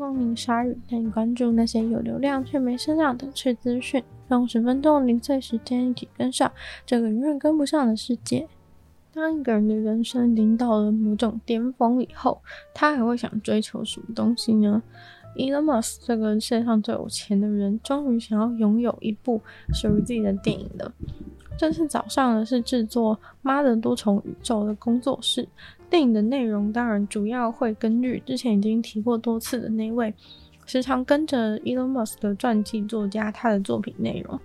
光明鲨鱼，带你关注那些有流量却没声量的趣资讯。用十分钟零碎时间，一起跟上这个永远跟不上的世界。当一个人的人生已经到了某种巅峰以后，他还会想追求什么东西呢？Elon Musk 这个世界上最有钱的人，终于想要拥有一部属于自己的电影了。这次早上的是制作《妈的多重宇宙》的工作室。电影的内容当然主要会根据之前已经提过多次的那位时常跟着 Elon Musk 的传记作家他的作品内容，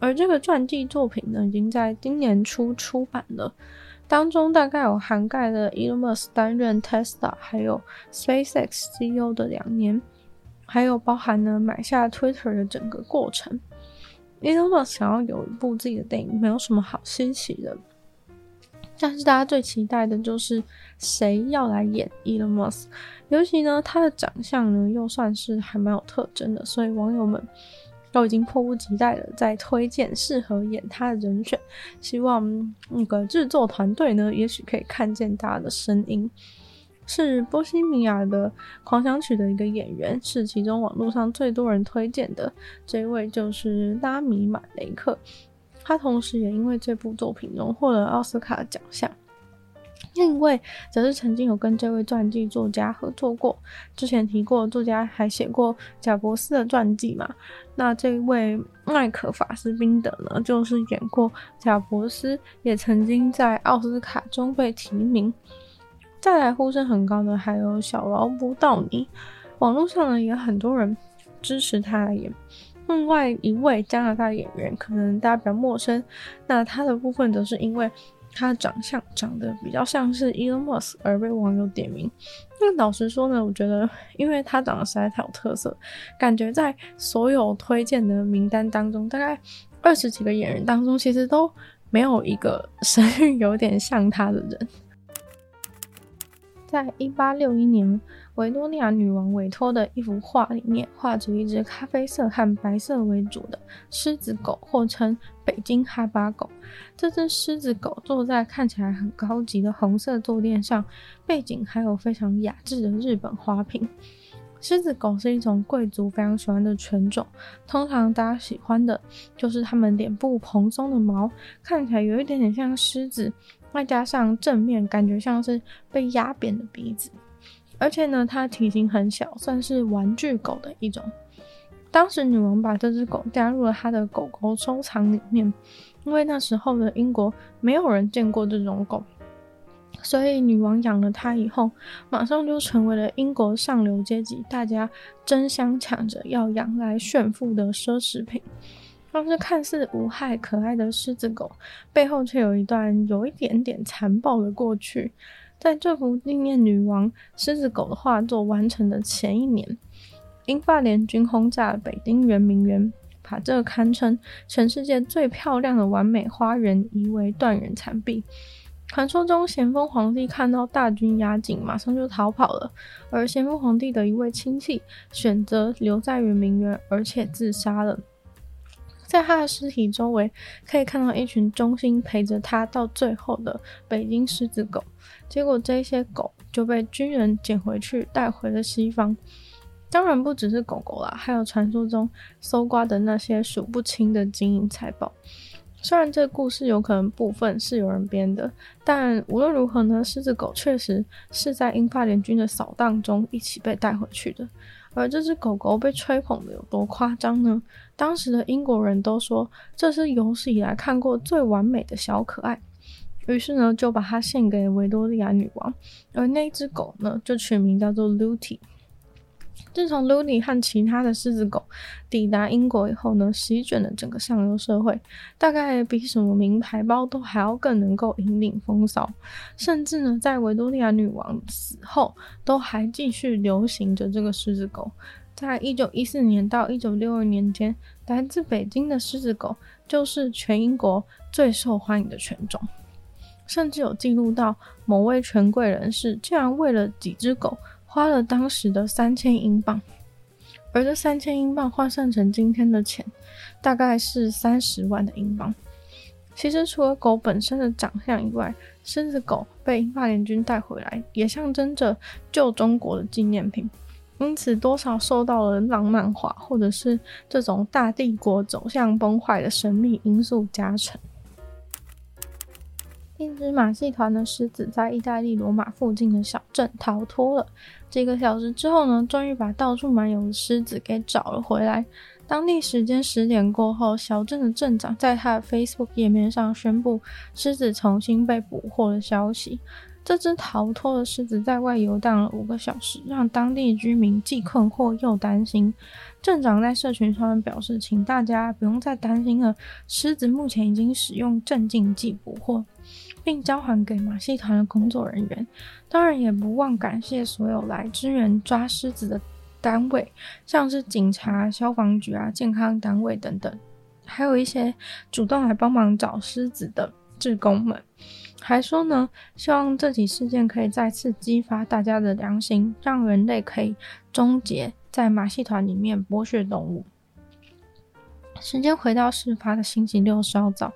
而这个传记作品呢，已经在今年初出版了。当中大概有涵盖了 Elon Musk 担任 Tesla 还有 SpaceX CEO 的两年，还有包含了买下 Twitter 的整个过程。Elon Musk 想要有一部自己的电影，没有什么好稀奇的。但是大家最期待的就是谁要来演 Elon Musk，尤其呢，他的长相呢又算是还蛮有特征的，所以网友们都已经迫不及待的在推荐适合演他的人选，希望那个制作团队呢，也许可以看见他的声音。是波西米亚的狂想曲的一个演员，是其中网络上最多人推荐的这一位，就是拉米马雷克。他同时也因为这部作品荣获了奥斯卡奖项。另一位则是曾经有跟这位传记作家合作过，之前提过，作家还写过贾伯斯的传记嘛。那这位麦克法斯宾德呢，就是演过贾伯斯，也曾经在奥斯卡中被提名。再来呼声很高的还有小劳勃道尼，网络上呢也很多人支持他来演。另外一位加拿大演员，可能大家比较陌生，那他的部分则是因为他的长相长得比较像是 Elon Musk 而被网友点名。那老实说呢，我觉得因为他长得实在太有特色，感觉在所有推荐的名单当中，大概二十几个演员当中，其实都没有一个声誉有点像他的人。在一八六一年，维多利亚女王委托的一幅画里面，画着一只咖啡色和白色为主的狮子狗，或称北京哈巴狗。这只狮子狗坐在看起来很高级的红色坐垫上，背景还有非常雅致的日本花瓶。狮子狗是一种贵族非常喜欢的犬种，通常大家喜欢的就是它们脸部蓬松的毛，看起来有一点点像狮子。外加上正面感觉像是被压扁的鼻子，而且呢，它体型很小，算是玩具狗的一种。当时女王把这只狗加入了她的狗狗收藏里面，因为那时候的英国没有人见过这种狗，所以女王养了它以后，马上就成为了英国上流阶级大家争相抢着要养来炫富的奢侈品。但是看似无害可爱的狮子狗，背后却有一段有一点点残暴的过去。在这幅纪念女王狮子狗的画作完成的前一年，英法联军轰炸了北京圆明园，把这个堪称全世界最漂亮的完美花园夷为断垣残壁。传说中，咸丰皇帝看到大军压境，马上就逃跑了，而咸丰皇帝的一位亲戚选择留在圆明园，而且自杀了。在他的尸体周围，可以看到一群忠心陪着他到最后的北京狮子狗。结果这些狗就被军人捡回去，带回了西方。当然不只是狗狗啦，还有传说中搜刮的那些数不清的金银财宝。虽然这个故事有可能部分是有人编的，但无论如何呢，狮子狗确实是在英法联军的扫荡中一起被带回去的。而这只狗狗被吹捧的有多夸张呢？当时的英国人都说这是有史以来看过最完美的小可爱，于是呢就把它献给维多利亚女王，而那只狗呢就取名叫做 Lutie。自从 Lootie 和其他的狮子狗抵达英国以后呢，席卷了整个上流社会，大概比什么名牌包都还要更能够引领风骚。甚至呢，在维多利亚女王死后，都还继续流行着这个狮子狗。在一九一四年到一九六二年间，来自北京的狮子狗就是全英国最受欢迎的犬种，甚至有记录到某位权贵人士竟然为了几只狗。花了当时的三千英镑，而这三千英镑换算成今天的钱，大概是三十万的英镑。其实除了狗本身的长相以外，狮子狗被英法联军带回来，也象征着旧中国的纪念品。因此多少受到了浪漫化或者是这种大帝国走向崩坏的神秘因素加成。一只马戏团的狮子在意大利罗马附近的小镇逃脱了。几个小时之后呢，终于把到处漫游的狮子给找了回来。当地时间十点过后，小镇的镇长在他的 Facebook 页面上宣布狮子重新被捕获的消息。这只逃脱的狮子在外游荡了五个小时，让当地居民既困惑又担心。镇长在社群上面表示：“请大家不用再担心了，狮子目前已经使用镇静剂捕获，并交还给马戏团的工作人员。当然，也不忘感谢所有来支援抓狮子的单位，像是警察、消防局啊、健康单位等等，还有一些主动来帮忙找狮子的志工们。”还说呢，希望这起事件可以再次激发大家的良心，让人类可以终结在马戏团里面剥削动物。时间回到事发的星期六稍早，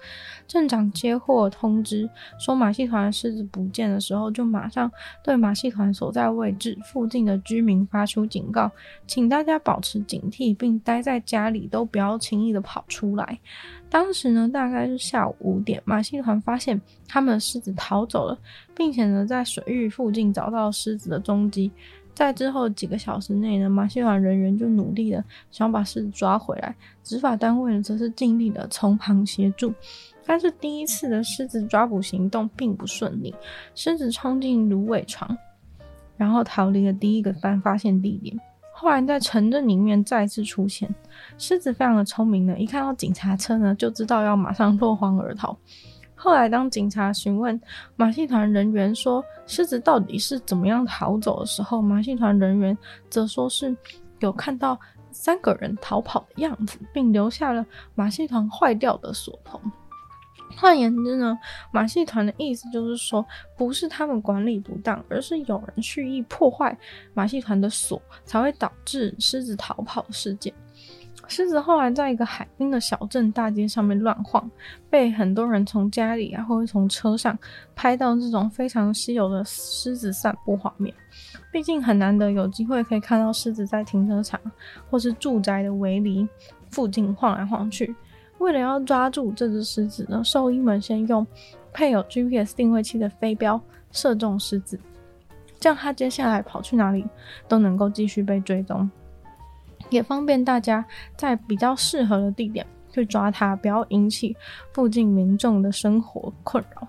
镇长接获通知说马戏团的狮子不见的时候，就马上对马戏团所在位置附近的居民发出警告，请大家保持警惕，并待在家里，都不要轻易的跑出来。当时呢，大概是下午五点，马戏团发现他们的狮子逃走了，并且呢，在水域附近找到狮子的踪迹。在之后几个小时内呢，马戏团人员就努力的想把狮子抓回来，执法单位呢则是尽力的从旁协助。但是第一次的狮子抓捕行动并不顺利，狮子冲进芦苇床，然后逃离了第一个发发现地点。后来在城镇里面再次出现，狮子非常的聪明呢，一看到警察车呢，就知道要马上落荒而逃。后来，当警察询问马戏团人员说狮子到底是怎么样逃走的时候，马戏团人员则说是有看到三个人逃跑的样子，并留下了马戏团坏掉的锁头。换言之呢，马戏团的意思就是说，不是他们管理不当，而是有人蓄意破坏马戏团的锁，才会导致狮子逃跑事件。狮子后来在一个海滨的小镇大街上面乱晃，被很多人从家里啊，或者从车上拍到这种非常稀有的狮子散步画面。毕竟很难得有机会可以看到狮子在停车场或是住宅的围篱附近晃来晃去。为了要抓住这只狮子呢，兽医们先用配有 GPS 定位器的飞镖射中狮子，这样它接下来跑去哪里都能够继续被追踪。也方便大家在比较适合的地点去抓它，不要引起附近民众的生活困扰。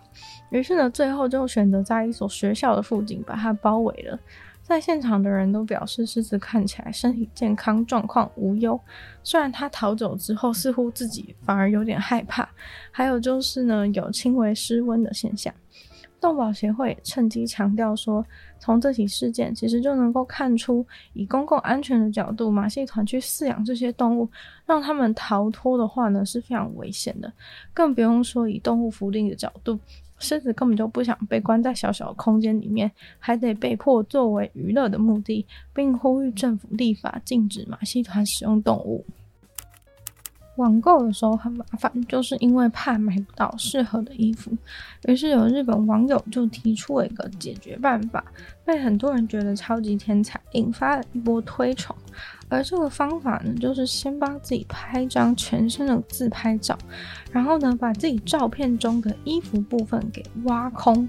于是呢，最后就选择在一所学校的附近把它包围了。在现场的人都表示，狮子看起来身体健康，状况无忧。虽然它逃走之后，似乎自己反而有点害怕。还有就是呢，有轻微失温的现象。动保协会趁机强调说，从这起事件其实就能够看出，以公共安全的角度，马戏团去饲养这些动物，让他们逃脱的话呢，是非常危险的。更不用说以动物福利的角度，狮子根本就不想被关在小小的空间里面，还得被迫作为娱乐的目的，并呼吁政府立法禁止马戏团使用动物。网购的时候很麻烦，就是因为怕买不到适合的衣服。于是有日本网友就提出了一个解决办法，被很多人觉得超级天才，引发了一波推崇。而这个方法呢，就是先帮自己拍一张全身的自拍照，然后呢，把自己照片中的衣服部分给挖空。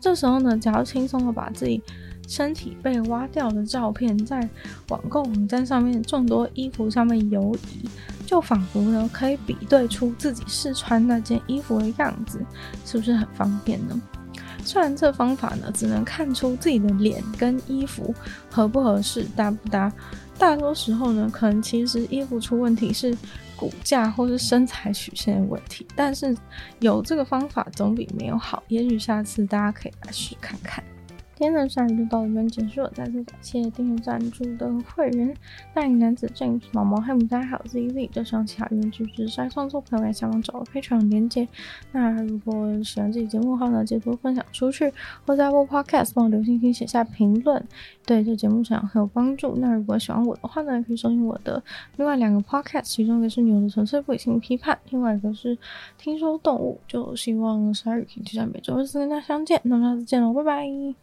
这时候呢，只要轻松的把自己身体被挖掉的照片在网购网站上面众多衣服上面游移。就仿佛呢，可以比对出自己试穿那件衣服的样子，是不是很方便呢？虽然这方法呢，只能看出自己的脸跟衣服合不合适、搭不搭，大多时候呢，可能其实衣服出问题是骨架或是身材曲线的问题。但是有这个方法总比没有好，也许下次大家可以来试看看。今天的鲨鱼就到这边结束了，再次感谢订阅赞助的会员，大龄男子 James、毛毛、黑牡丹还有 ZZ，就希望其他原剧之晒创作朋友来下方找到 Patreon 连结。那如果喜欢这期节目的话呢，记得多分享出去，或在播 Podcast 帮我留星星写下评论，对这节目成长很有帮助。那如果喜欢我的话呢，可以收听我的另外两个 Podcast，其中一个是牛的纯粹不理性批判，另外一个是听说动物。就希望鲨鱼可以在每周四跟大家相见，那么下次见喽，拜拜。